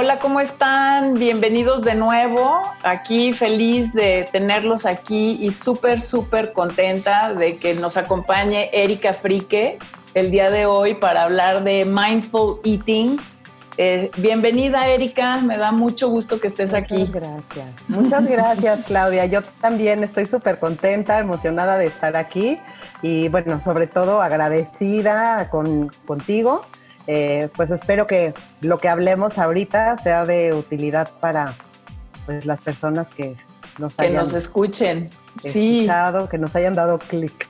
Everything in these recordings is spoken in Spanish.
Hola, ¿cómo están? Bienvenidos de nuevo. Aquí feliz de tenerlos aquí y súper, súper contenta de que nos acompañe Erika Frique el día de hoy para hablar de Mindful Eating. Eh, bienvenida, Erika. Me da mucho gusto que estés aquí. Muchas gracias. Muchas gracias, Claudia. Yo también estoy súper contenta, emocionada de estar aquí y, bueno, sobre todo agradecida con, contigo eh, pues espero que lo que hablemos ahorita sea de utilidad para pues, las personas que nos que nos escuchen, sí, que nos hayan dado clic.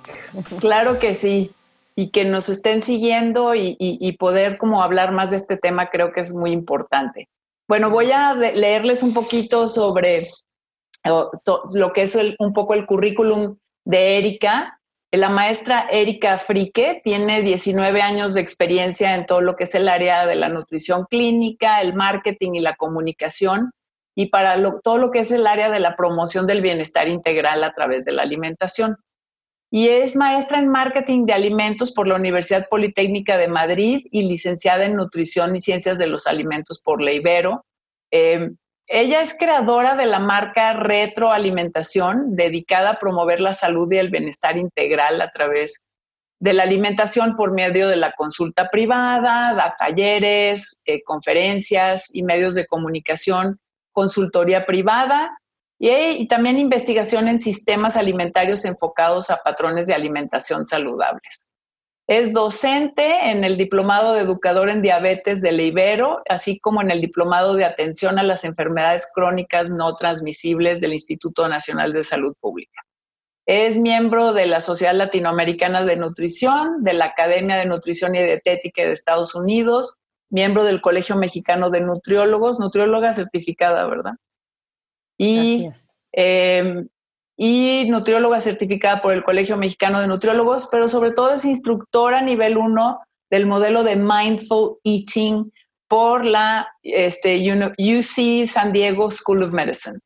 Claro que sí, y que nos estén siguiendo y, poder como hablar más de este tema creo que es muy importante. Bueno, voy a leerles un poquito sobre lo que es un poco el currículum de Erika la maestra Erika Frique tiene 19 años de experiencia en todo lo que es el área de la nutrición clínica, el marketing y la comunicación, y para todo lo que es el área de la promoción del bienestar integral a través de la alimentación. Y es maestra en marketing de alimentos por la Universidad Politécnica de Madrid y licenciada en nutrición y ciencias de los alimentos por la Ibero. Eh, ella es creadora de la marca Retroalimentación, dedicada a promover la salud y el bienestar integral a través de la alimentación por medio de la consulta privada, da talleres, eh, conferencias y medios de comunicación, consultoría privada y también investigación en sistemas alimentarios enfocados a patrones de alimentación saludables. Es docente en el Diplomado de Educador en Diabetes de Ibero, así como en el Diplomado de Atención a las Enfermedades Crónicas No Transmisibles del Instituto Nacional de Salud Pública. Es miembro de la Sociedad Latinoamericana de Nutrición, de la Academia de Nutrición y Dietética de Estados Unidos, miembro del Colegio Mexicano de Nutriólogos, nutrióloga certificada, ¿verdad? Y y nutrióloga certificada por el Colegio Mexicano de Nutriólogos, pero sobre todo es instructora nivel 1 del modelo de Mindful Eating por la este, UC San Diego School of Medicine.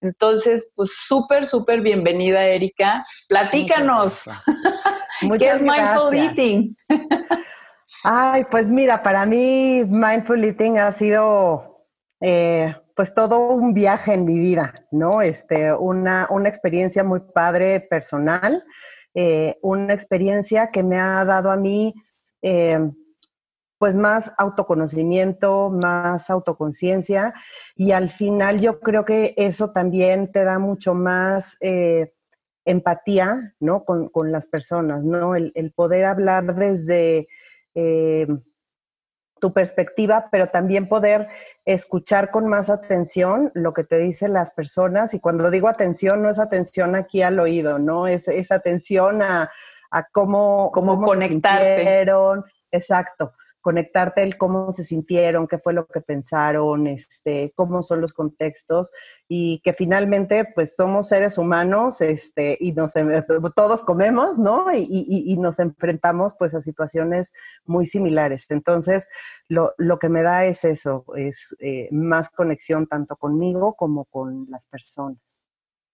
Entonces, pues súper, súper bienvenida, Erika. Platícanos. ¿Qué es Mindful Eating? Ay, pues mira, para mí Mindful Eating ha sido eh, pues todo un viaje en mi vida, ¿no? Este, una, una experiencia muy padre personal, eh, una experiencia que me ha dado a mí eh, pues más autoconocimiento, más autoconciencia y al final yo creo que eso también te da mucho más eh, empatía, ¿no? Con, las personas, ¿no? El, el poder hablar desde tu perspectiva, pero también poder escuchar con más atención lo que te dicen las personas. Y cuando digo atención, no es atención aquí al oído, ¿no? Es, es atención a, cómo, cómo, conectarte. Exacto conectarte el cómo se sintieron, qué fue lo que pensaron, este, cómo son los contextos y que finalmente pues somos seres humanos este, y nos, todos comemos, ¿no? Y, nos enfrentamos pues a situaciones muy similares. Entonces, lo, que me da es eso, es eh, más conexión tanto conmigo como con las personas.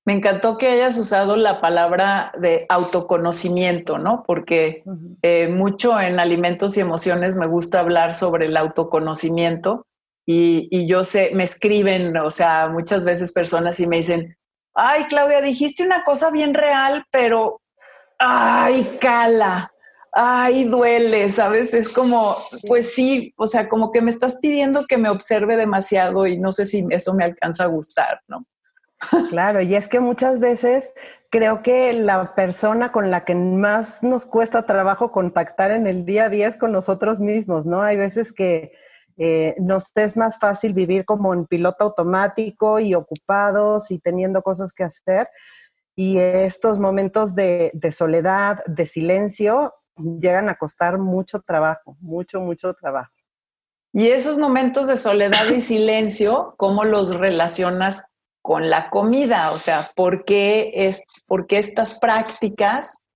Me encantó que hayas usado la palabra de autoconocimiento, ¿no? Porque eh, mucho en alimentos y emociones me gusta hablar sobre el autoconocimiento y, y, yo sé, me escriben, o sea, muchas veces personas y me dicen, ay, Claudia, dijiste una cosa bien real, pero, ay, cala, ay, duele, ¿sabes? Es como, pues sí, o sea, como que me estás pidiendo que me observe demasiado y no sé si eso me alcanza a gustar, ¿no? Claro, y es que muchas veces creo que la persona con la que más nos cuesta trabajo contactar en el día a día es con nosotros mismos, ¿no? Hay veces que eh, nos es más fácil vivir como en piloto automático y ocupados y teniendo cosas que hacer. Y estos momentos de, de soledad, de silencio, llegan a costar mucho trabajo, mucho, mucho trabajo. Y esos momentos de soledad y silencio, ¿cómo los relacionas con la comida? O sea, ¿por qué, es, ¿por qué estas prácticas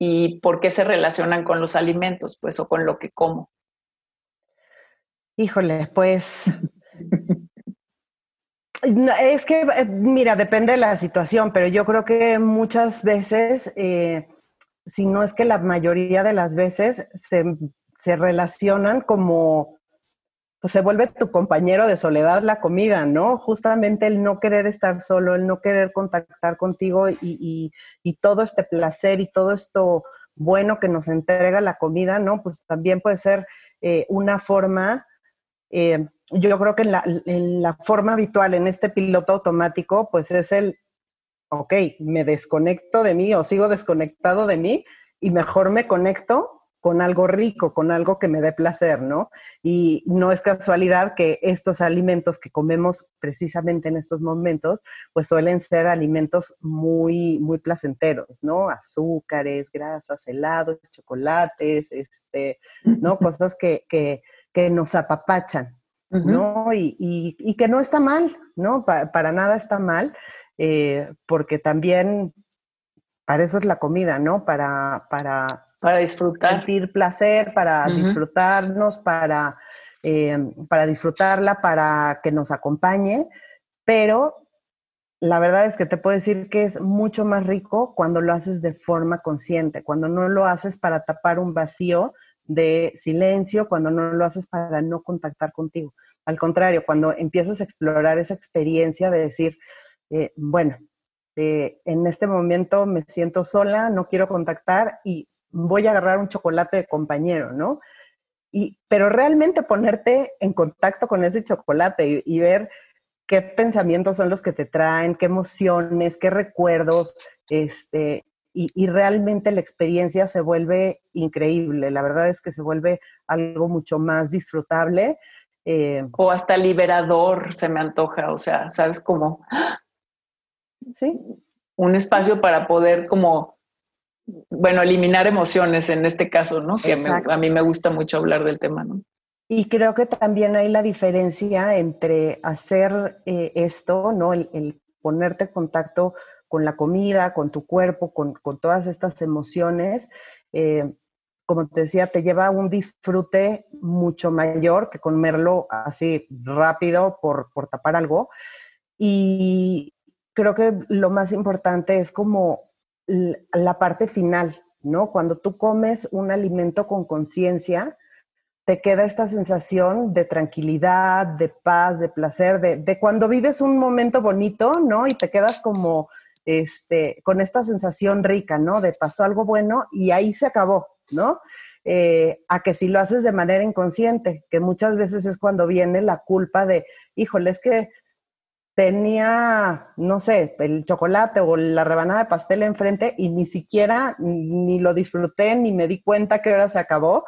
y por qué se relacionan con los alimentos, pues, o con lo que como? Híjole, pues es que, eh, mira, depende de la situación, pero yo creo que muchas veces, eh, si no es que la mayoría de las veces, se, se relacionan como, pues se vuelve tu compañero de soledad la comida, ¿no? Justamente el no querer estar solo, el no querer contactar contigo y, y, todo este placer y todo esto bueno que nos entrega la comida, ¿no? Pues también puede ser eh, una forma yo creo que en la, en la, forma habitual, en este piloto automático, pues es el, ok, me desconecto de mí o sigo desconectado de mí y mejor me conecto con algo rico, con algo que me dé placer, ¿no? Y no es casualidad que estos alimentos que comemos precisamente en estos momentos, pues suelen ser alimentos muy, muy placenteros, ¿no? Azúcares, grasas, helados, chocolates, este, ¿no? Cosas que, que, que nos apapachan, ¿no? Y, que no está mal, ¿no? para nada está mal, eh, porque también para eso es la comida, ¿no? Para, para, para disfrutar. Sentir placer, para disfrutarnos, para, eh, para disfrutarla, para que nos acompañe, pero la verdad es que te puedo decir que es mucho más rico cuando lo haces de forma consciente, cuando no lo haces para tapar un vacío, de silencio, cuando no lo haces para no contactar contigo. Al contrario, cuando empiezas a explorar esa experiencia de decir, eh, bueno, eh, en este momento me siento sola, no quiero contactar y voy a agarrar un chocolate de compañero, ¿no? Y, pero realmente ponerte en contacto con ese chocolate y ver qué pensamientos son los que te traen, qué emociones, qué recuerdos, este, y, realmente la experiencia se vuelve increíble. La verdad es que se vuelve algo mucho más disfrutable. Eh, o hasta liberador, se me antoja, o sea, ¿sabes cómo? Sí. Un espacio para poder como, bueno, eliminar emociones en este caso, ¿no? Que a mí me gusta mucho hablar del tema, ¿no? Y creo que también hay la diferencia entre hacer eh, esto, ¿no? El, el ponerte en contacto con la comida, con tu cuerpo, con, todas estas emociones, eh, como te decía, te lleva a un disfrute mucho mayor que comerlo así rápido por, por tapar algo. Y creo que lo más importante es como la parte final, ¿no? Cuando tú comes un alimento con conciencia, te queda esta sensación de tranquilidad, de paz, de placer, de, de, cuando vives un momento bonito, ¿no? Y te quedas como este, con esta sensación rica, ¿no? De pasó algo bueno y ahí se acabó, ¿no? Eh, a que si lo haces de manera inconsciente, que muchas veces es cuando viene la culpa de, híjole, es que tenía, no sé, el chocolate o la rebanada de pastel enfrente y ni siquiera ni lo disfruté, ni me di cuenta que ahora se acabó.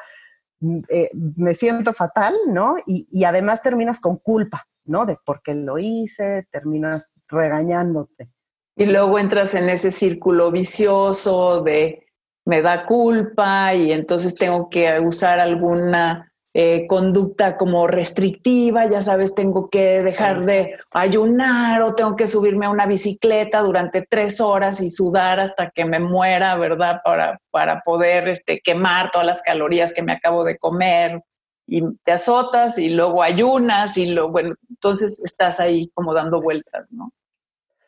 Mm, eh, me siento fatal, ¿no? Y, y, además terminas con culpa, ¿no? De por qué lo hice, terminas regañándote. Y luego entras en ese círculo vicioso de me da culpa y entonces tengo que usar alguna eh, conducta como restrictiva, ya sabes, tengo que dejar de ayunar o tengo que subirme a una bicicleta durante tres horas y sudar hasta que me muera, ¿verdad? Para, para poder este, quemar todas las calorías que me acabo de comer y te azotas y luego ayunas y luego, bueno, entonces estás ahí como dando vueltas, ¿no?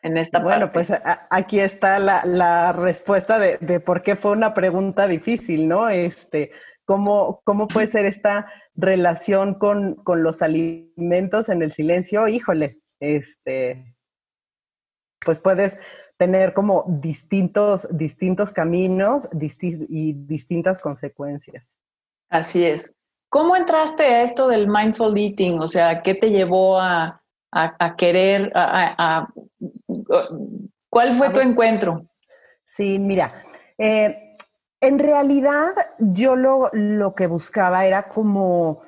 en esta Bueno, pues aquí está la, respuesta de, por qué fue una pregunta difícil, ¿no? Este, ¿cómo, cómo puede ser esta relación con, los alimentos en el silencio? Híjole, este, pues puedes tener como distintos, distintos caminos y distintas consecuencias. Así es. ¿Cómo entraste a esto del mindful eating? O sea, ¿qué te llevó a, a, querer, a, ¿cuál fue tu encuentro? Sí, mira, eh, en realidad yo lo, lo, que buscaba era como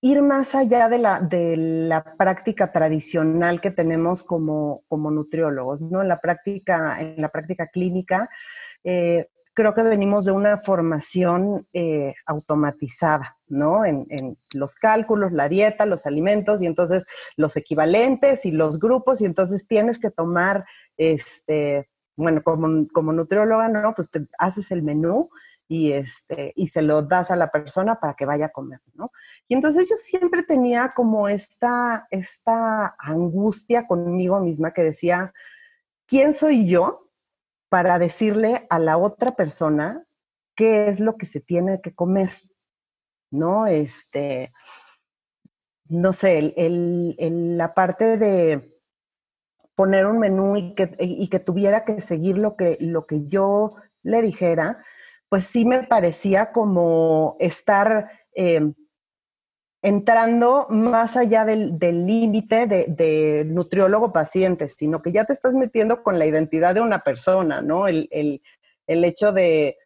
ir más allá de la, de la práctica tradicional que tenemos como, como nutriólogos, ¿no? En la práctica, en la práctica clínica, eh, creo que venimos de una formación eh, automatizada, ¿no? En, los cálculos, la dieta, los alimentos y entonces los equivalentes y los grupos y entonces tienes que tomar, este, bueno, como, como nutrióloga, ¿no? Pues te haces el menú y, este, y se lo das a la persona para que vaya a comer, ¿no? Y entonces yo siempre tenía como esta, esta angustia conmigo misma que decía, ¿quién soy yo para decirle a la otra persona qué es lo que se tiene que comer, ¿no? Este, no sé, la parte de poner un menú y que, y que, tuviera que seguir lo que, lo que yo le dijera, pues sí me parecía como estar em, entrando más allá del límite de, nutriólogo paciente, sino que ya te estás metiendo con la identidad de una persona, ¿no? El, hecho de,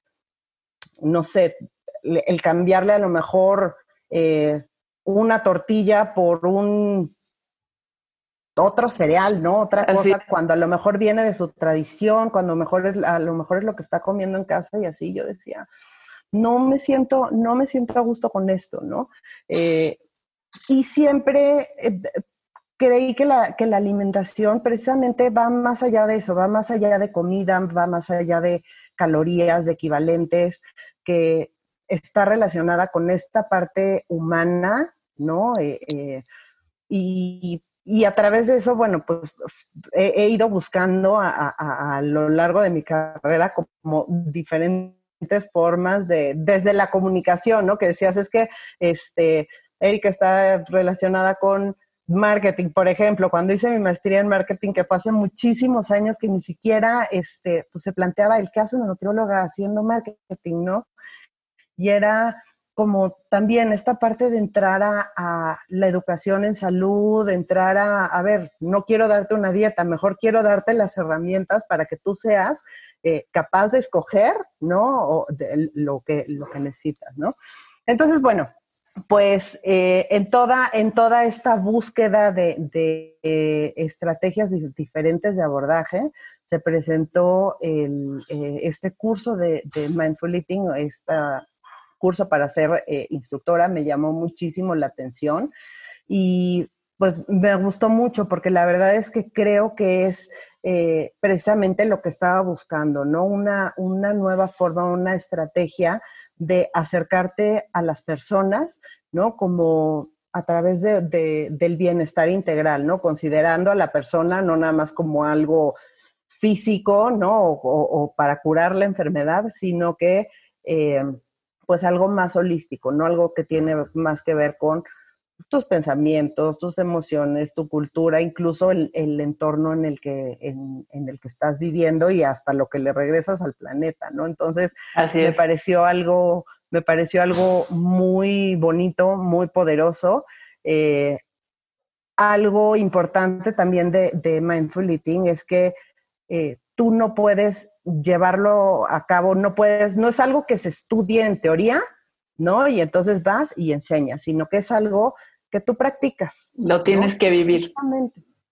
no sé, el cambiarle a lo mejor eh, una tortilla por un otro cereal, ¿no? Otra cosa, cuando a lo mejor viene de su tradición, cuando mejor es, a lo mejor es lo que está comiendo en casa y así, yo decía, no me siento, no me siento a gusto con esto, ¿no? Eh, y siempre eh, creí que la, que la alimentación precisamente va más allá de eso, va más allá de comida, va más allá de calorías, de equivalentes, que está relacionada con esta parte humana, ¿no? Eh, y, y, a través de eso, bueno, pues he, ido buscando a, a, a, lo largo de mi carrera como diferentes formas de, desde la comunicación, ¿no? Que decías, es que, este, Erika está relacionada con marketing, por ejemplo, cuando hice mi maestría en marketing, que fue hace muchísimos años que ni siquiera, este, pues se planteaba el caso de una nutrióloga haciendo marketing, ¿no? Y era como también esta parte de entrar a, la educación en salud, entrar a, a ver, no quiero darte una dieta, mejor quiero darte las herramientas para que tú seas eh, capaz de escoger, ¿no? lo, que, lo que necesitas, ¿no? Entonces, bueno, pues eh, en, toda, en toda esta búsqueda de, eh, estrategias diferentes de abordaje, se presentó este curso de, Mindful Eating, este curso para ser instructora, me llamó muchísimo la atención y pues me gustó mucho porque la verdad es que creo que es eh, precisamente lo que estaba buscando, ¿no? Una, una nueva forma, una estrategia de acercarte a las personas, ¿no? Como a través de, del bienestar integral, ¿no? Considerando a la persona no nada más como algo físico, ¿no? O, para curar la enfermedad, sino que, eh, pues algo más holístico, ¿no? Algo que tiene más que ver con tus pensamientos, tus emociones, tu cultura, incluso el, entorno en el, que, en, el que estás viviendo y hasta lo que le regresas al planeta, ¿no? Entonces, me pareció algo, me pareció algo muy bonito, muy poderoso. Eh, algo importante también de, Mindful Eating es que eh, tú no puedes llevarlo a cabo, no puedes, no es algo que se estudie en teoría, ¿no? Y entonces vas y enseñas, sino que es algo que tú practicas. Lo tienes que vivir.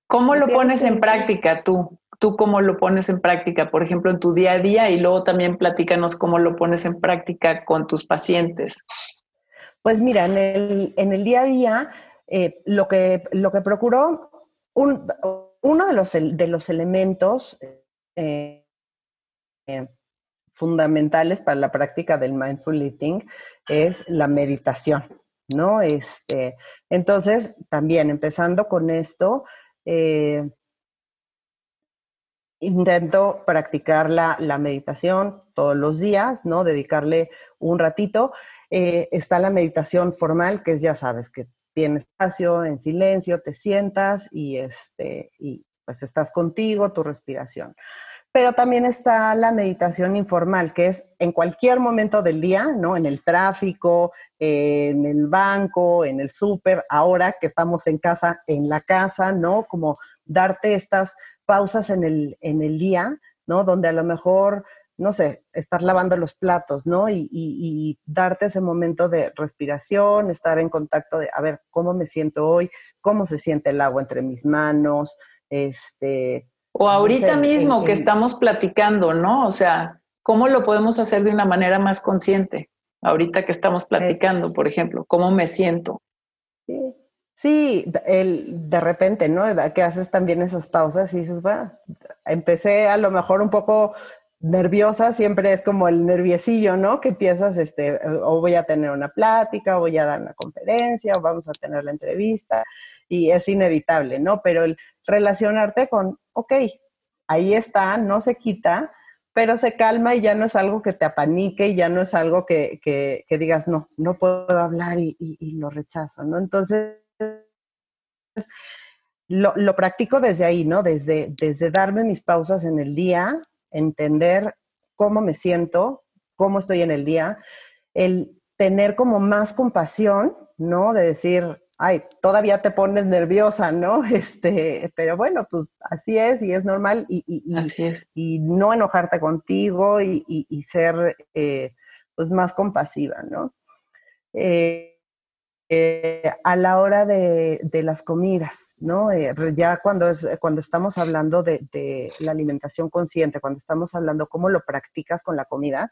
¿Cómo lo, pones en práctica tú? ¿Tú cómo lo pones en práctica, por ejemplo, en tu día a día? Y luego también platícanos cómo lo pones en práctica con tus pacientes. Pues mira, en el, en el día a día, eh, lo, que, lo que procuro, uno de los, de los elementos eh, eh, fundamentales para la práctica del mindful eating es la meditación. ¿no? Este, entonces, también empezando con esto, eh, intento practicar la, meditación todos los días, ¿no? Dedicarle un ratito. Eh, está la meditación formal, que es, ya sabes, que tienes espacio, en silencio, te sientas y, este, y pues estás contigo, tu respiración. Pero también está la meditación informal, que es en cualquier momento del día, ¿no? En el tráfico, en el banco, en el súper, ahora que estamos en casa, en la casa, ¿no? Como darte estas pausas en el, en el día, ¿no? Donde a lo mejor, no sé, estar lavando los platos, ¿no? Y, y, darte ese momento de respiración, estar en contacto de, a ver, ¿cómo me siento hoy? ¿Cómo se siente el agua entre mis manos? Este, o ahorita mismo que estamos platicando, ¿no? O sea, ¿cómo lo podemos hacer de una manera más consciente? Ahorita que estamos platicando, por ejemplo, ¿cómo me siento? Sí, el, de repente, ¿no? Que haces también esas pausas y dices, bueno, empecé a lo mejor un poco nerviosa, siempre es como el nerviosillo, ¿no? Que empiezas, este, o voy a tener una plática, o voy a dar una conferencia, o vamos a tener la entrevista, y es inevitable, ¿no? Pero el relacionarte con, ok, ahí está, no se quita, pero se calma y ya no es algo que te apanique y ya no es algo que, que, digas, no, no puedo hablar y, y, lo rechazo, ¿no? Entonces, lo, lo, practico desde ahí, ¿no? Desde, desde darme mis pausas en el día, entender cómo me siento, cómo estoy en el día, el tener como más compasión, ¿no? De decir, ay, todavía te pones nerviosa, ¿no? Este, pero bueno, pues así es y es normal y, y, no enojarte contigo y, ser eh, pues más compasiva, ¿no? Eh, eh, a la hora de, las comidas, ¿no? ya cuando, es, cuando estamos hablando de, la alimentación consciente, cuando estamos hablando cómo lo practicas con la comida,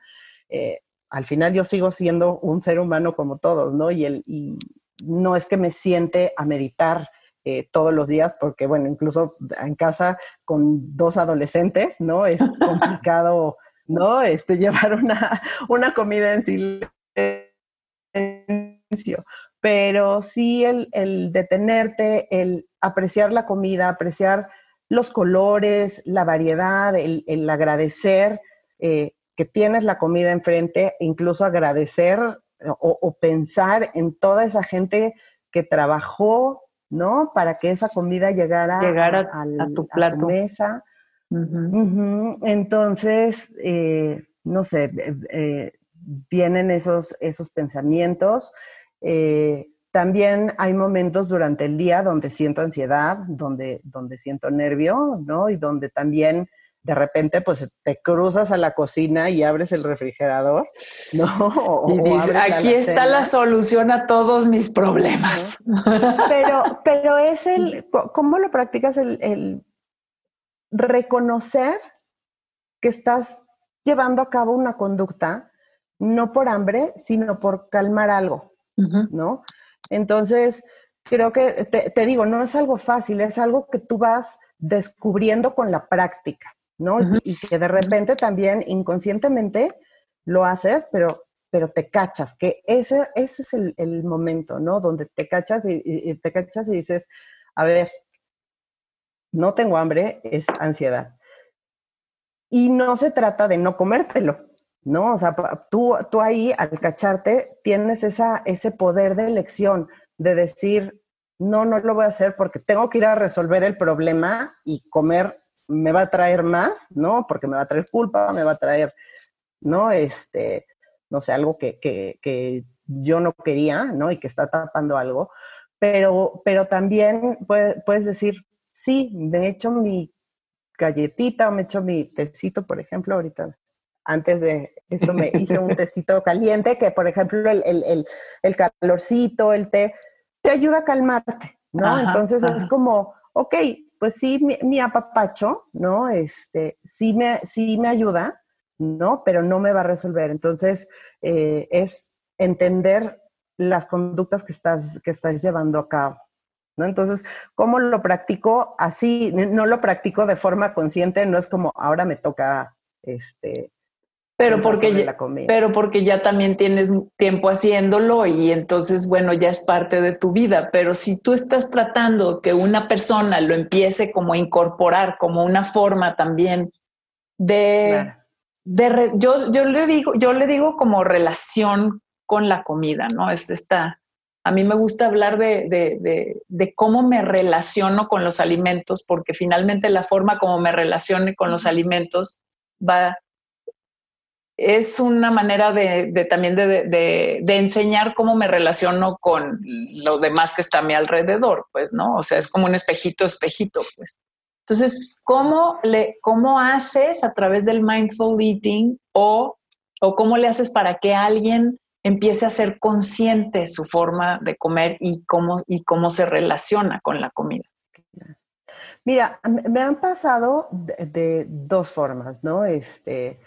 al final yo sigo siendo un ser humano como todos, ¿no? Y, el, y, no es que me siente a meditar eh, todos los días, porque bueno, incluso en casa con dos adolescentes, ¿no? Es complicado, ¿no? Este, llevar una, una comida en silencio. Pero sí el, el detenerte, el apreciar la comida, apreciar los colores, la variedad, el, el agradecer eh, que tienes la comida enfrente, incluso agradecer o, pensar en toda esa gente que trabajó, ¿no? Para que esa comida llegara, a, tu plato. mesa. Entonces, eh, no sé, eh, eh, vienen esos, esos pensamientos. también hay momentos durante el día donde siento ansiedad, donde, donde siento nervio, ¿no? Y donde también de repente pues te cruzas a la cocina y abres el refrigerador, ¿no? y dices, aquí está la solución a todos mis problemas. Pero, pero es el, ¿cómo lo practicas? El, reconocer que estás llevando a cabo una conducta, no por hambre, sino por calmar algo, ¿no? Entonces, creo que, te digo, no es algo fácil, es algo que tú vas descubriendo con la práctica. ¿No? Y que de repente también inconscientemente lo haces, pero, pero te cachas, que ese, ese es el, momento, ¿no? Donde te cachas y, te cachas y dices, a ver, no tengo hambre, es ansiedad. Y no se trata de no comértelo, ¿no? O sea, tú, tú ahí al cacharte tienes esa, ese poder de elección de decir, no, no lo voy a hacer porque tengo que ir a resolver el problema y comer me va a traer más, ¿no? Porque me va a traer culpa, me va a traer, ¿no? Este, no sé, algo que, que, yo no quería, ¿no? Y que está tapando algo. Pero, pero también puedes decir, sí, me he hecho mi galletita o me he hecho mi tecito, por ejemplo, ahorita. Antes de esto me hice un tecito caliente que, por ejemplo, el, el, el, calorcito, el té, te ayuda a calmarte, ¿no? Entonces es como, ok, pues sí, mi, apapacho, ¿no? Este, sí me, sí me ayuda, ¿no? Pero no me va a resolver. Entonces, eh, es entender las conductas que estás, que estás llevando a cabo. ¿No? Entonces, ¿cómo lo practico? Así, no lo practico de forma consciente, no es como ahora me toca este, pero porque, ya, pero porque ya también tienes tiempo haciéndolo y entonces, bueno, ya es parte de tu vida. Pero si tú estás tratando que una persona lo empiece como a incorporar como una forma también de, de yo, yo le digo, yo le digo como relación con la comida, ¿no? Es esta, a mí me gusta hablar de, de, de, cómo me relaciono con los alimentos, porque finalmente la forma como me relacione con los alimentos va es una manera de, también de, enseñar cómo me relaciono con lo demás que está a mi alrededor, pues, ¿no? O sea, es como un espejito, espejito, pues. Entonces, ¿cómo, le, cómo haces a través del mindful eating o, o cómo le haces para que alguien empiece a ser consciente su forma de comer y cómo, y cómo se relaciona con la comida? Mira, me han pasado de, de dos formas, ¿no? Este,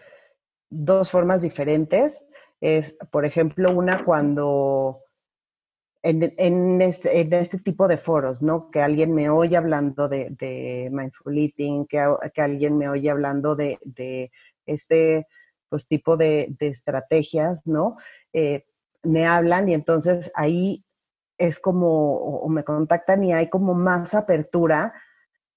dos formas diferentes. Es, por ejemplo, una cuando en, este, tipo de foros, ¿no? Que alguien me oye hablando de, mindful eating, que, alguien me oye hablando de, este pues, tipo de, estrategias, ¿no? Eh, me hablan y entonces ahí es como, o, me contactan y hay como más apertura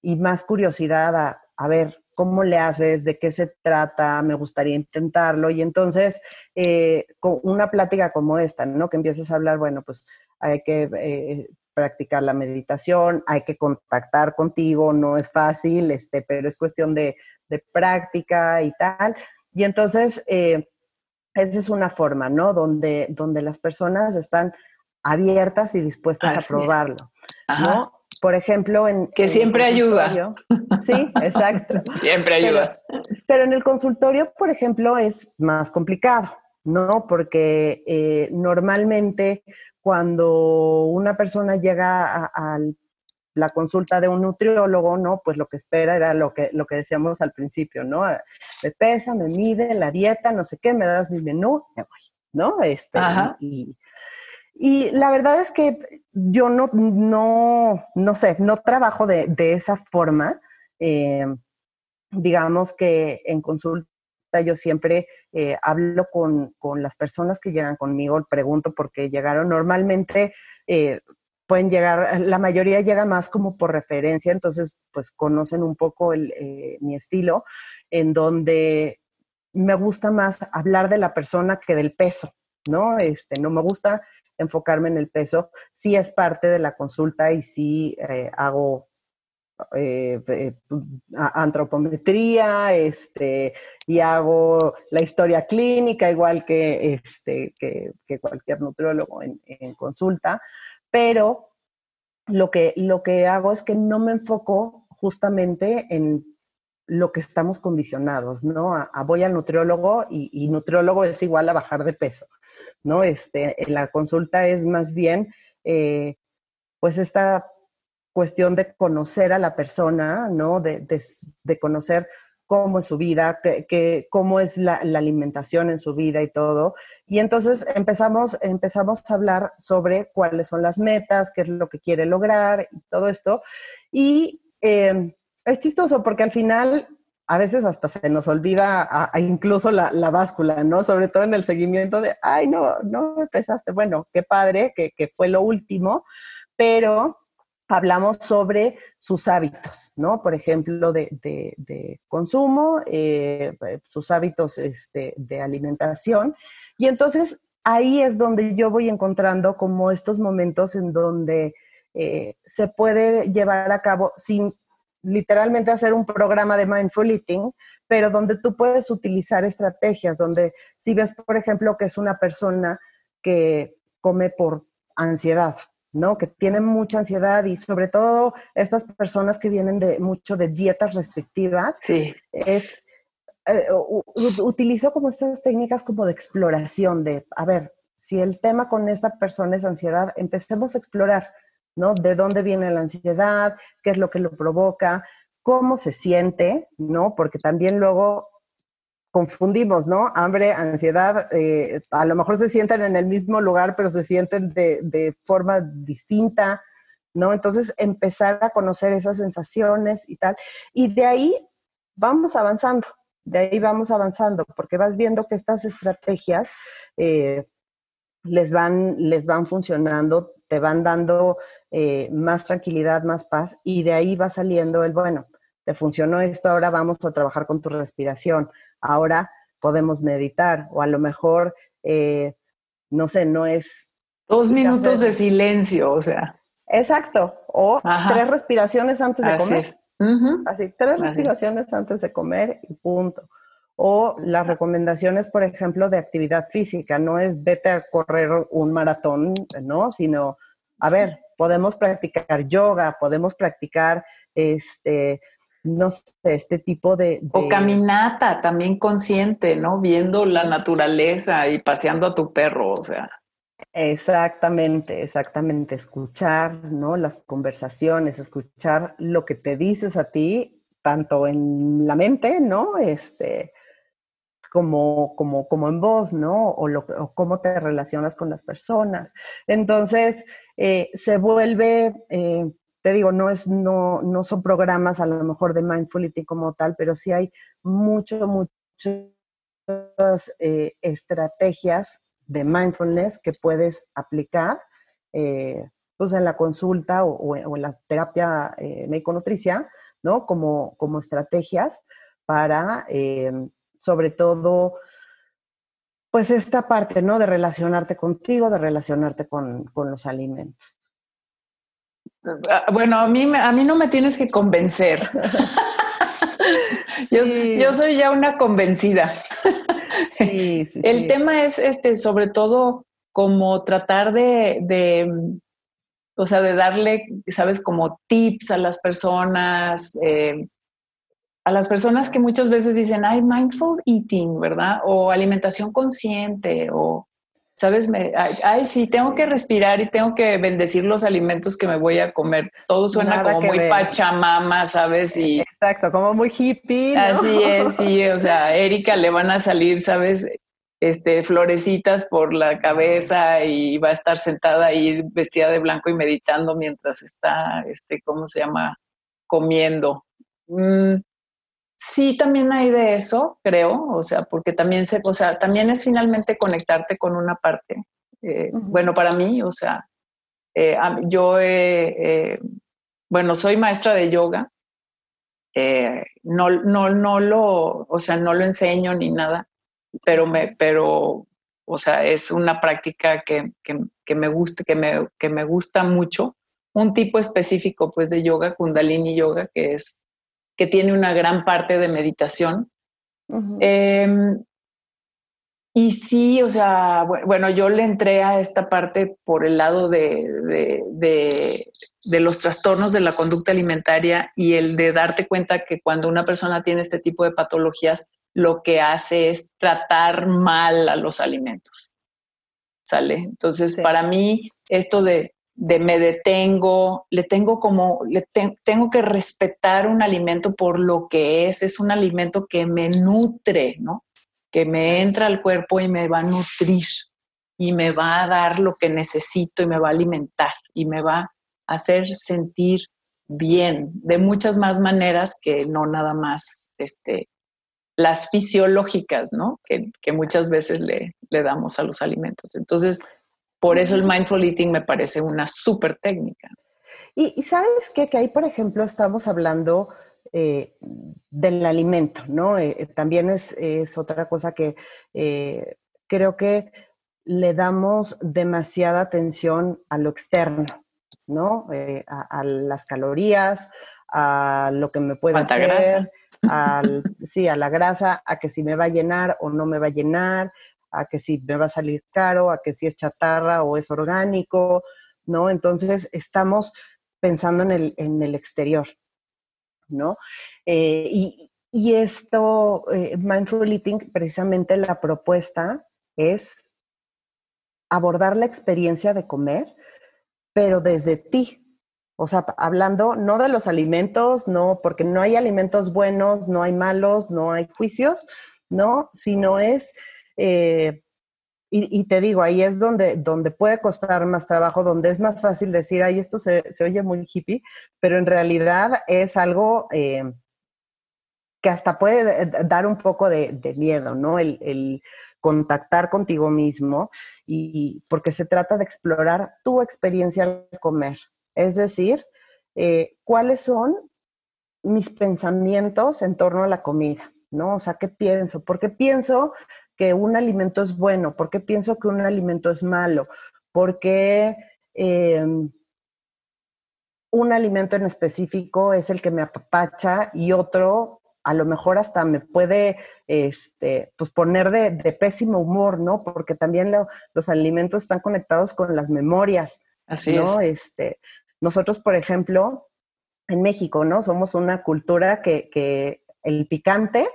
y más curiosidad a ver, ¿cómo le haces? ¿De qué se trata? Me gustaría intentarlo. Y entonces, eh, con una plática como esta, ¿no? Que empieces a hablar, bueno, pues hay que eh, practicar la meditación, hay que contactar contigo, no es fácil, este, pero es cuestión de, práctica y tal. Y entonces, eh, esa es una forma, ¿no? Donde, donde las personas están abiertas y dispuestas a probarlo, ¿no? Por ejemplo, en... Que siempre ayuda. Sí, exacto. siempre ayuda. Pero, en el consultorio, por ejemplo, es más complicado, ¿no? Porque eh, normalmente cuando una persona llega a, la consulta de un nutriólogo, ¿no? Pues lo que espera era lo que, lo que decíamos al principio, ¿no? Me pesa, me mide, la dieta, no sé qué, me das mi menú, me voy, ¿no? Este, y, y la verdad es que yo no, no, no sé, no trabajo de, esa forma. Eh, digamos que en consulta yo siempre eh, hablo con, las personas que llegan conmigo, pregunto por qué llegaron. Normalmente eh, pueden llegar, la mayoría llega más como por referencia, entonces pues conocen un poco mi estilo, en donde me gusta más hablar de la persona que del peso, ¿no? Este, no me gusta enfocarme en el peso. Sí es parte de la consulta y sí eh, hago eh, eh, antropometría este, y hago la historia clínica igual que, este, que, cualquier nutriólogo en, consulta, pero lo que, lo que hago es que no me enfoco justamente en lo que estamos condicionados, ¿no? A, voy al nutriólogo y, y, nutriólogo es igual a bajar de peso. ¿No? Este, la consulta es más bien, eh, pues, esta cuestión de conocer a la persona, ¿no? De, conocer cómo es su vida, que, cómo es la, alimentación en su vida y todo. Y entonces empezamos, empezamos a hablar sobre cuáles son las metas, qué es lo que quiere lograr y todo esto. Y eh, es chistoso porque al final a veces hasta se nos olvida incluso la, báscula, ¿no? Sobre todo en el seguimiento de, ay, no, no empezaste. Bueno, qué padre, que, fue lo último, pero hablamos sobre sus hábitos, ¿no? Por ejemplo, de, consumo, eh, sus hábitos este, de alimentación. Y entonces ahí es donde yo voy encontrando como estos momentos en donde eh, se puede llevar a cabo sin literalmente hacer un programa de mindful eating, pero donde tú puedes utilizar estrategias, donde si ves, por ejemplo, que es una persona que come por ansiedad, ¿no? Que tiene mucha ansiedad y sobre todo estas personas que vienen de mucho de dietas restrictivas, sí. es eh, utilizo como estas técnicas como de exploración de, a ver, si el tema con esta persona es ansiedad, empecemos a explorar ¿no? De dónde viene la ansiedad, qué es lo que lo provoca, cómo se siente, ¿no? Porque también luego confundimos, ¿no? Hambre, ansiedad, eh, a lo mejor se sienten en el mismo lugar, pero se sienten de, forma distinta, ¿no? Entonces, empezar a conocer esas sensaciones y tal. Y de ahí vamos avanzando, de ahí vamos avanzando, porque vas viendo que estas estrategias eh, les, van, les van funcionando te van dando eh, más tranquilidad, más paz y de ahí va saliendo el, bueno, te funcionó esto, ahora vamos a trabajar con tu respiración, ahora podemos meditar o a lo mejor, eh, no sé, no es... Dos minutos de silencio, o sea. Exacto, o tres respiraciones antes de comer. Así, tres respiraciones antes de comer y punto. O las recomendaciones, por ejemplo, de actividad física, no es vete a correr un maratón, ¿no? Sino, a ver, podemos practicar yoga, podemos practicar este, no sé, este tipo de, O caminata también consciente, ¿no? Viendo la naturaleza y paseando a tu perro, o sea. Exactamente, exactamente. Escuchar, ¿no? Las conversaciones, escuchar lo que te dices a ti, tanto en la mente, ¿no? Este, como, como, como en voz, ¿no? O, lo, cómo te relacionas con las personas. Entonces, eh, se vuelve, eh, te digo, no, es, no, no son programas a lo mejor de mindful eating como tal, pero sí hay mucho, muchas eh, estrategias de mindfulness que puedes aplicar pues en la consulta o, en la terapia médico-nutricia, ¿no? Como, como estrategias para sobre todo, pues esta parte, ¿no? De relacionarte contigo, de relacionarte con, los alimentos. Ah, bueno, a mí, a mí no me tienes que convencer. yo, soy ya una convencida. Sí, sí, El tema es, este, sobre todo, como tratar de, de, o sea, de darle, sabes, como tips a las personas, eh, a las personas que muchas veces dicen, ay, mindful eating, ¿verdad? O alimentación consciente, o, ¿sabes? Me, ay, sí, tengo que respirar y tengo que bendecir los alimentos que me voy a comer. Todo suena como muy pachamama, ¿sabes? Y, Exacto, como muy hippie. Así es, sí, o sea, a Erika le van a salir, ¿sabes? Este, florecitas por la cabeza y va a estar sentada ahí vestida de blanco y meditando mientras está, este, ¿cómo se llama? Comiendo. Mm, Sí, también hay de eso, creo, o sea, porque también se, o sea, también es finalmente conectarte con una parte. Eh, bueno, para mí, o sea, eh, yo, eh, bueno, soy maestra de yoga. no, no, no lo, o sea, no lo enseño ni nada, pero me, pero, o sea, es una práctica que, que, me gusta, que me, que me gusta mucho. Un tipo específico, pues, de yoga, Kundalini Yoga, que es que tiene una gran parte de meditación. Em, y sí, o sea, bueno, yo le entré a esta parte por el lado de, de, los trastornos de la conducta alimentaria y el de darte cuenta que cuando una persona tiene este tipo de patologías, lo que hace es tratar mal a los alimentos. ¿Sale? Entonces, para mí, esto de de me detengo, le tengo como, le tengo que respetar un alimento por lo que es, es un alimento que me nutre, ¿no? Que me entra al cuerpo y me va a nutrir y me va a dar lo que necesito y me va a alimentar y me va a hacer sentir bien de muchas más maneras que no nada más este, las fisiológicas, ¿no? Que, que muchas veces le, le damos a los alimentos. Entonces, por eso el mindful eating me parece una súper técnica. Y, sabes qué? que ahí, por ejemplo, estamos hablando eh, del alimento, ¿no? Eh, eh, también es, otra cosa que creo que le damos demasiada atención a lo externo, ¿no? A, las calorías, a lo que me puede hacer, sí, a la grasa, a que si me va a llenar o no me va a llenar, a que si me va a salir caro, a que si es chatarra o es orgánico, ¿no? Entonces estamos pensando en el, en el exterior, ¿no? Eh, y, esto, eh, Mindful Eating, precisamente la propuesta es abordar la experiencia de comer, pero desde ti. O sea, hablando no de los alimentos, no, porque no hay alimentos buenos, no hay malos, no hay juicios, no, sino es eh, y, te digo, ahí es donde, donde puede costar más trabajo, donde es más fácil decir, ay, esto se, oye muy hippie, pero en realidad es algo eh, que hasta puede dar un poco de, miedo, ¿no? El, contactar contigo mismo, y porque se trata de explorar tu experiencia al comer. Es decir, eh, cuáles son mis pensamientos en torno a la comida, ¿no? O sea, ¿qué pienso? ¿Por qué pienso que un alimento es bueno? ¿Por qué pienso que un alimento es malo? ¿Por qué em, un alimento en específico es el que me apapacha y otro a lo mejor hasta me puede este, pues poner de, pésimo humor, ¿no? Porque también los alimentos están conectados con las memorias. Así ¿no? es. Este, nosotros, por ejemplo, en México, ¿no? Somos una cultura que, que el picante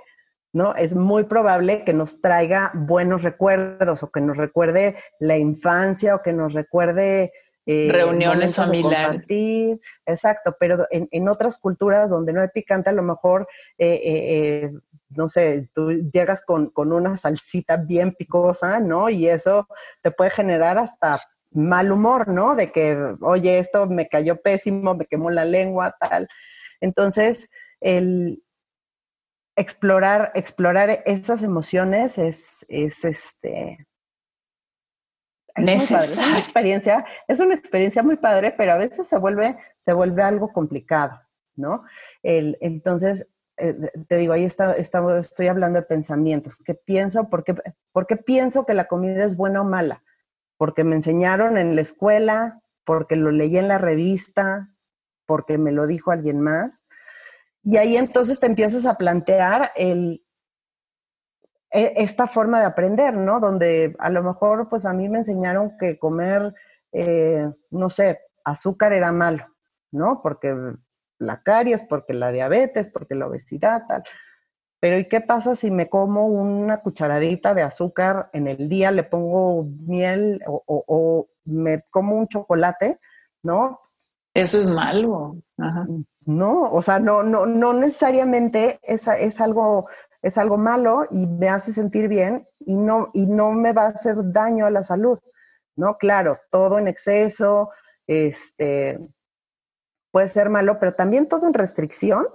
¿no? Es muy probable que nos traiga buenos recuerdos o que nos recuerde la infancia o que nos recuerde... Eh, Reuniones familiares. Exacto, pero en, otras culturas donde no hay picante, a lo mejor eh, eh, no sé, tú llegas con, con, una salsita bien picosa, ¿no? Y eso te puede generar hasta mal humor, ¿no? De que, oye, esto me cayó pésimo, me quemó la lengua, tal. Entonces, el explorar, explorar esas emociones es, es este, es, una experiencia, es una experiencia muy padre, pero a veces se vuelve, se vuelve algo complicado, ¿no? El, entonces, eh, te digo, ahí está, estoy hablando de pensamientos. ¿Qué pienso? ¿Por qué, ¿Por qué pienso que la comida es buena o mala? Porque me enseñaron en la escuela, porque lo leí en la revista, porque me lo dijo alguien más. Y ahí entonces te empiezas a plantear el, e, esta forma de aprender, ¿no? Donde a lo mejor, pues a mí me enseñaron que comer, eh, no sé, azúcar era malo, ¿no? Porque la caries, porque la diabetes, porque la obesidad, tal. Pero ¿y qué pasa si me como una cucharadita de azúcar en el día, le pongo miel o, me como un chocolate, ¿no? Eso es malo. No, o sea, no, no, no necesariamente es, es algo es algo malo y me hace sentir bien y no, y no me va a hacer daño a la salud, ¿no? Claro, todo en exceso, este, puede ser malo, pero también todo en restricción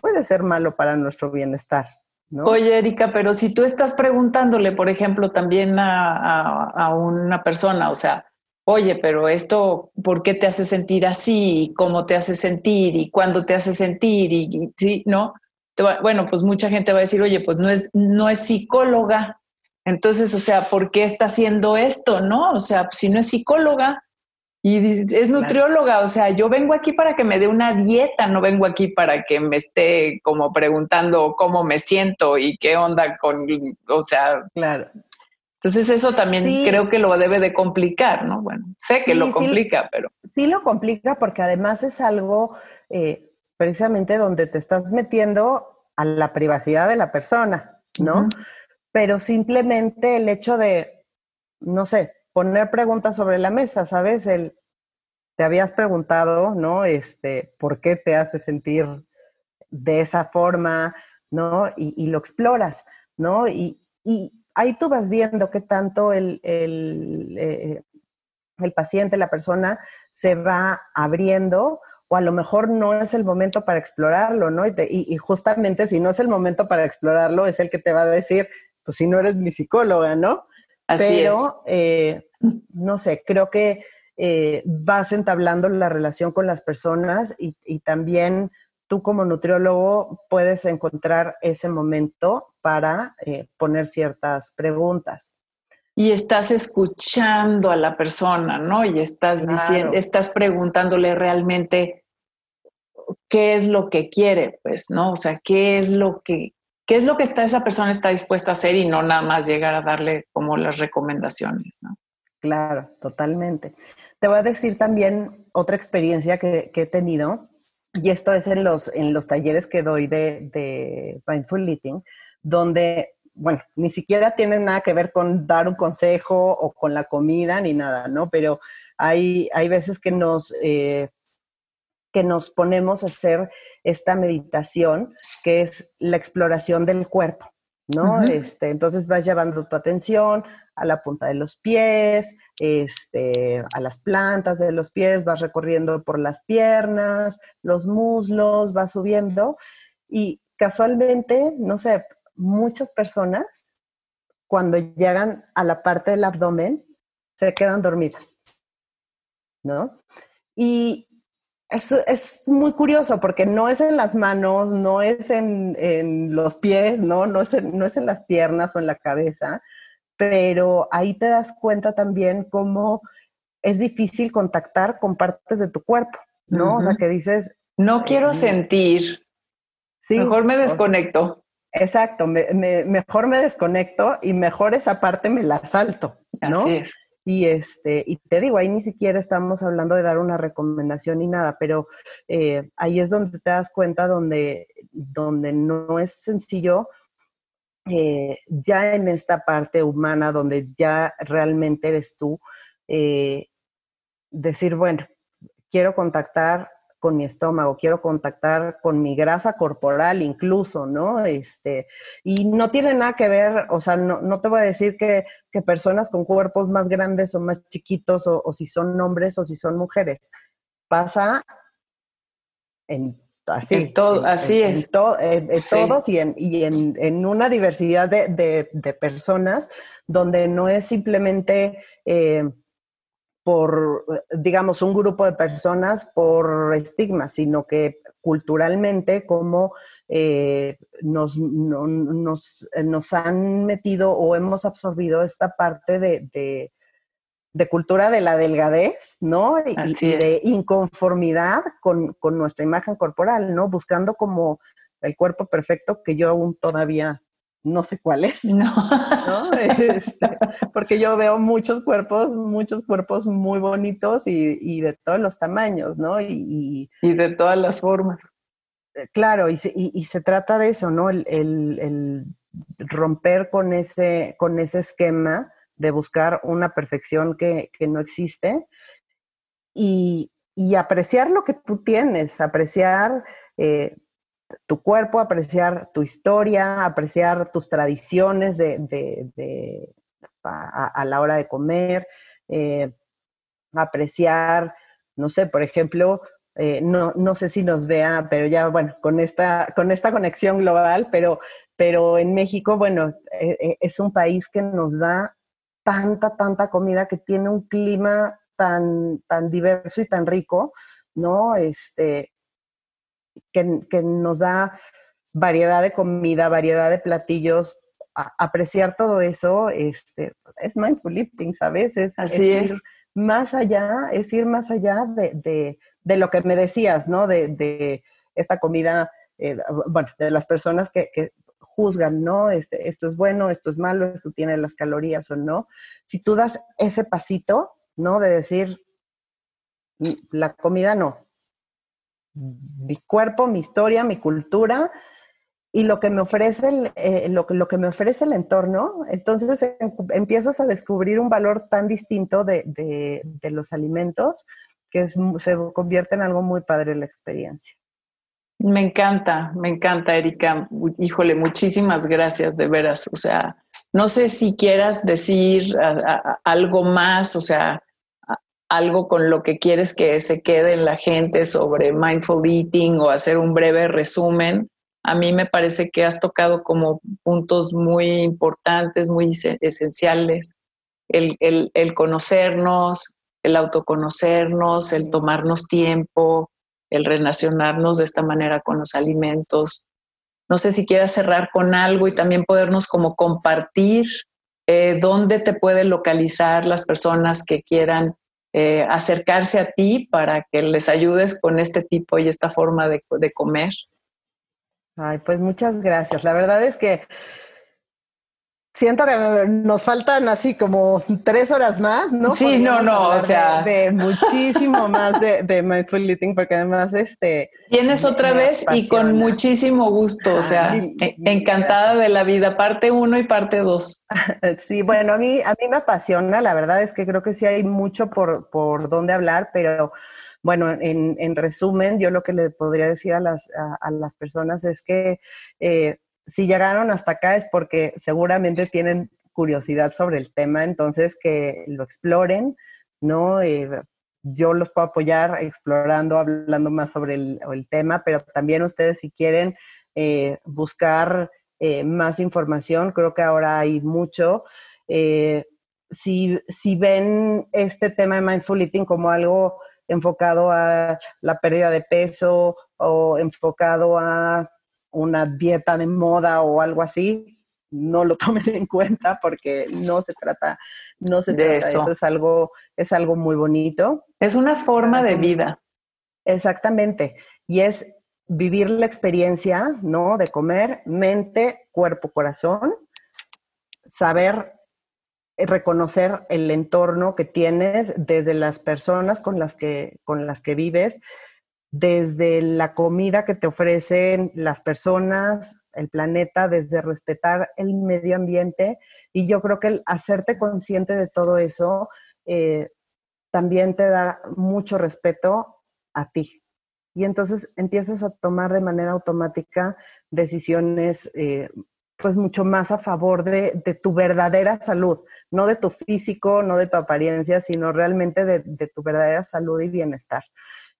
puede ser malo para nuestro bienestar. ¿no? Oye, Erika, pero si tú estás preguntándole, por ejemplo, también a, una persona, o sea, oye, pero esto, ¿por qué te hace sentir así? ¿Cómo te hace sentir? ¿Y cuándo te hace sentir? Y, y sí, ¿no? bueno, pues mucha gente va a decir, oye, pues no es, no es psicóloga. Entonces, o sea, ¿por qué está haciendo esto? ¿No? O sea, si no es psicóloga y es nutrióloga, o sea, yo vengo aquí para que me dé una dieta, no vengo aquí para que me esté como preguntando cómo me siento y qué onda con, o sea, claro. Entonces eso también creo que lo debe de complicar, ¿no? Bueno, sé que lo complica, pero... Sí lo complica porque además es algo, eh, precisamente donde te estás metiendo a la privacidad de la persona, ¿no? Pero simplemente el hecho de, no sé, poner preguntas sobre la mesa, ¿sabes? El, te habías preguntado, ¿no? Este, ¿por qué te hace sentir de esa forma, ¿no? Y, lo exploras, ¿no? Y, ahí tú vas viendo qué tanto el, el, eh, el paciente, la persona, se va abriendo o a lo mejor no es el momento para explorarlo, ¿no? Y, justamente si no es el momento para explorarlo, es el que te va a decir, pues si no eres mi psicóloga, ¿no? Así Pero, eh, no sé, creo que eh, vas entablando la relación con las personas y, también tú como nutriólogo puedes encontrar ese momento para eh, poner ciertas preguntas y estás escuchando a la persona, ¿no? Y estás diciendo, estás preguntándole realmente qué es lo que quiere, pues, ¿no? O sea, qué es lo que, qué es lo que está, esa persona está dispuesta a hacer y no nada más llegar a darle como las recomendaciones, ¿no? Claro, totalmente. Te voy a decir también otra experiencia que, he tenido, y esto es en los, en los talleres que doy de, de Mindful Eating, donde bueno, ni siquiera tiene nada que ver con dar un consejo o con la comida ni nada, ¿no? Pero hay, hay veces que nos, eh, que nos ponemos a hacer esta meditación, que es la exploración del cuerpo, ¿no? este, entonces vas llevando tu atención a la punta de los pies, este, a las plantas de los pies, vas recorriendo por las piernas, los muslos, vas subiendo y casualmente, no sé, muchas personas, cuando llegan a la parte del abdomen, se quedan dormidas, ¿no? Y eso es muy curioso porque no es en las manos, no es en, los pies, ¿no? No es, en, no es en las piernas o en la cabeza, pero ahí te das cuenta también cómo es difícil contactar con partes de tu cuerpo, ¿no? O sea, que dices... No quiero eh, sentir. Sí, Mejor me desconecto. Exacto, mejor me desconecto y mejor esa parte me la salto, ¿no? Así es. Y, este, y te digo, ahí ni siquiera estamos hablando de dar una recomendación ni nada, pero eh, ahí es donde te das cuenta donde, donde no es sencillo eh, ya en esta parte humana, donde ya realmente eres tú, eh, decir, bueno, quiero contactar con mi estómago, quiero contactar con mi grasa corporal incluso, ¿no? Este, y no tiene nada que ver, o sea, no, te voy a decir que, personas con cuerpos más grandes o más chiquitos, o, si son hombres o si son mujeres. Pasa en Así, todo, así es. En, todos y, en, y en, una diversidad de, personas donde no es simplemente eh, por, digamos, un grupo de personas por estigma, sino que culturalmente como eh, nos, nos, han metido o hemos absorbido esta parte de, cultura de la delgadez, ¿no? Y, de inconformidad con, con, nuestra imagen corporal, ¿no? Buscando como el cuerpo perfecto que yo aún todavía no sé cuál es. No. Este, porque yo veo muchos cuerpos, muchos cuerpos muy bonitos y, de todos los tamaños, ¿no? Y, de todas las formas. Eh, claro, y se, trata de eso, ¿no? El, romper con ese, con ese esquema de buscar una perfección que, no existe y, apreciar lo que tú tienes, apreciar eh, tu cuerpo, apreciar tu historia, apreciar tus tradiciones de, a, la hora de comer, eh, apreciar, no sé, por ejemplo, eh, no, no, sé si nos vea, pero ya, bueno, con esta, con esta conexión global, pero, pero en México, bueno, es un país que nos da tanta, tanta comida, que tiene un clima tan, tan diverso y tan rico, ¿no? Este, que, nos da variedad de comida, variedad de platillos, apreciar todo eso, este, es mindful eating, ¿sabes? Es, Así es, Ir más allá, es ir más allá de, lo que me decías, ¿no? De, esta comida, eh, bueno, de las personas que, juzgan, ¿no? Este, esto es bueno, esto es malo, esto tiene las calorías o no. Si tú das ese pasito, ¿no? De decir, la comida no, mi cuerpo, mi historia, mi cultura y lo que me ofrece el, eh, lo, lo, que me ofrece el entorno, entonces em, empiezas a descubrir un valor tan distinto de, de, los alimentos que se convierte en algo muy padre la experiencia. Me encanta, me encanta, Erika. Híjole, muchísimas gracias, de veras. O sea, no sé si quieras decir algo más, o sea, algo con lo que quieres que se quede en la gente sobre mindful eating o hacer un breve resumen, a mí me parece que has tocado como puntos muy importantes, muy esenciales. El, el, conocernos, el autoconocernos, el tomarnos tiempo, el relacionarnos de esta manera con los alimentos. No sé si quieras cerrar con algo y también podernos como compartir eh, dónde te pueden localizar las personas que quieran eh, acercarse a ti para que les ayudes con este tipo y esta forma de, de comer. Ay, pues muchas gracias. La verdad es que siento que nos faltan así como tres horas más, ¿no? Sí, no, no, o sea. De, muchísimo más de, de, Mindful Eating, porque además este. Vienes otra vez y con muchísimo gusto, o sea, e, encantada de la vida, parte uno y parte dos. Sí, bueno, a mí, a mí me apasiona, la verdad es que creo que sí hay mucho por, por dónde hablar, pero bueno, en, en resumen, yo lo que le podría decir a las, a, las personas es que eh, si llegaron hasta acá es porque seguramente tienen curiosidad sobre el tema, entonces que lo exploren, ¿no? Eh, yo los puedo apoyar explorando, hablando más sobre el, tema, pero también ustedes si quieren eh, buscar eh, más información, creo que ahora hay mucho. si, si ven este tema de mindful eating como algo enfocado a la pérdida de peso o enfocado a una dieta de moda o algo así, no lo tomen en cuenta porque no se trata, no se de eso. Es algo, es algo muy bonito. Es una forma de vida. Exactamente. Y es vivir la experiencia, ¿no? De comer mente, cuerpo, corazón, saber reconocer el entorno que tienes desde las personas con las que, con las que vives, desde la comida que te ofrecen las personas, el planeta, desde respetar el medio ambiente. Y yo creo que el hacerte consciente de todo eso eh, también te da mucho respeto a ti. y entonces empiezas a tomar de manera automática decisiones eh, pues mucho más a favor de, tu verdadera salud, no de tu físico, no de tu apariencia, sino realmente de, tu verdadera salud y bienestar.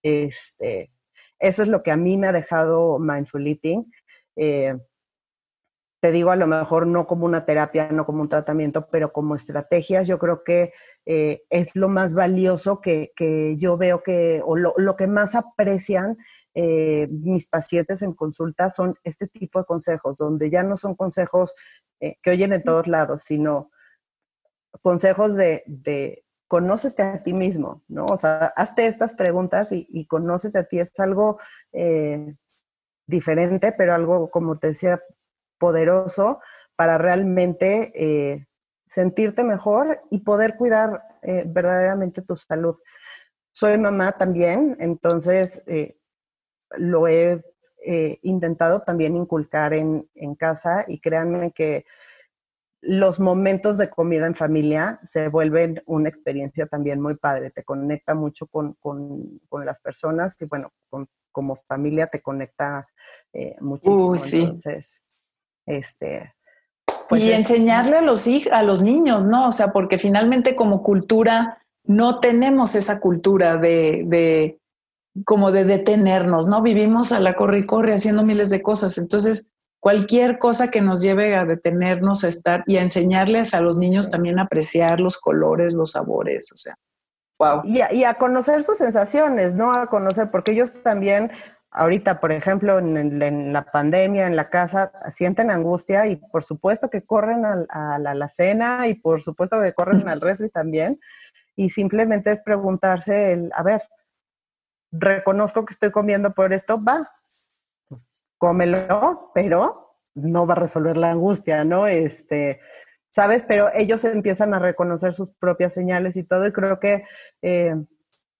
Este, eso es lo que a mí me ha dejado Mindful Eating. Eh, te digo, a lo mejor no como una terapia, no como un tratamiento, pero como estrategias, yo creo que eh, es lo más valioso que, yo veo que, o lo, lo que más aprecian eh, mis pacientes en consulta son este tipo de consejos, donde ya no son consejos eh, que oyen en todos lados, sino consejos de, de, conócete a ti mismo, ¿no? O sea, hazte estas preguntas y, y conócete a ti. Es algo eh, diferente, pero algo, como te decía, poderoso para realmente sentirte mejor y poder cuidar verdaderamente tu salud. Soy mamá también, entonces lo he eh, intentado también inculcar en, casa y créanme que los momentos de comida en familia se vuelven una experiencia también muy padre, te conecta mucho con, las personas y bueno, como familia te conecta eh, muchísimo. Entonces, este... Pues y enseñarle a los, a los niños, ¿no? O sea, porque finalmente como cultura no tenemos esa cultura de como de detenernos, ¿no? Vivimos a la corre y corre haciendo miles de cosas. Entonces, cualquier cosa que nos lleve a detenernos, a estar y a enseñarles a los niños también a apreciar los colores, los sabores, o sea, wow. Y a, y a conocer sus sensaciones, ¿no? A conocer, porque ellos también, ahorita, por ejemplo, en, la pandemia, en la casa, sienten angustia y por supuesto que corren a, la alacena y por supuesto que corren al refri también. Y simplemente es preguntarse, el, a ver, reconozco que estoy comiendo por esto, va, cómelo, pero no va a resolver la angustia, ¿no? Este, ¿sabes? Pero ellos empiezan a reconocer sus propias señales y todo, y creo que, eh,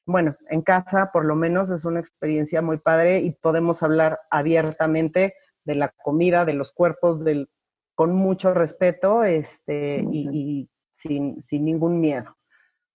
bueno, en casa por lo menos es una experiencia muy padre y podemos hablar abiertamente de la comida, de los cuerpos, del, con mucho respeto este, y, sin, sin, ningún miedo,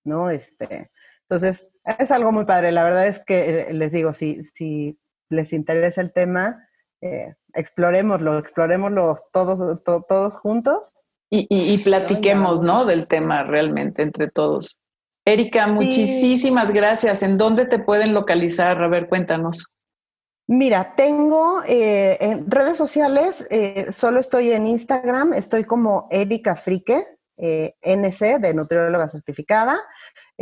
¿no? Este, entonces, es algo muy padre. La verdad es que eh, les digo, si, si les interesa el tema, eh, explorémoslo, explorémoslo todos, todos juntos. Y, platiquemos, ¿no? Del tema realmente entre todos. Erika, muchísimas gracias. ¿En dónde te pueden localizar? A ver, cuéntanos. Mira, tengo eh, en redes sociales, solo estoy en Instagram, estoy como Erika Frique, NC, de nutrióloga certificada.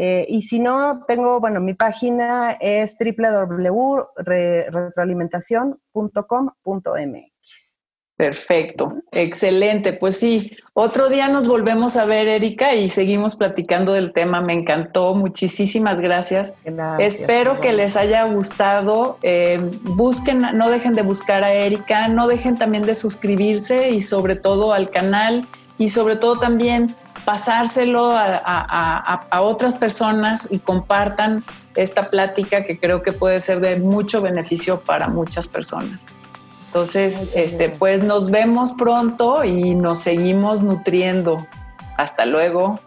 Eh, y si no, tengo, bueno, mi página es www.retroalimentación.com.mx. Perfecto, excelente. Pues sí, otro día nos volvemos a ver, Erika, y seguimos platicando del tema. Me encantó, muchísimas gracias. Espero que les haya gustado. Eh, busquen, no dejen de buscar a Erika, no dejen también de suscribirse y sobre todo al canal y sobre todo también pasárselo a, otras personas y compartan esta plática que creo que puede ser de mucho beneficio para muchas personas. Entonces, este, pues nos vemos pronto y nos seguimos nutriendo. Hasta luego.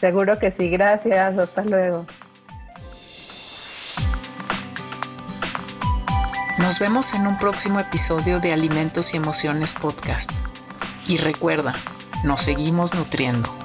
Seguro que sí, gracias. Hasta luego. Nos vemos en un próximo episodio de Alimentos y Emociones Podcast. Y recuerda, nos seguimos nutriendo.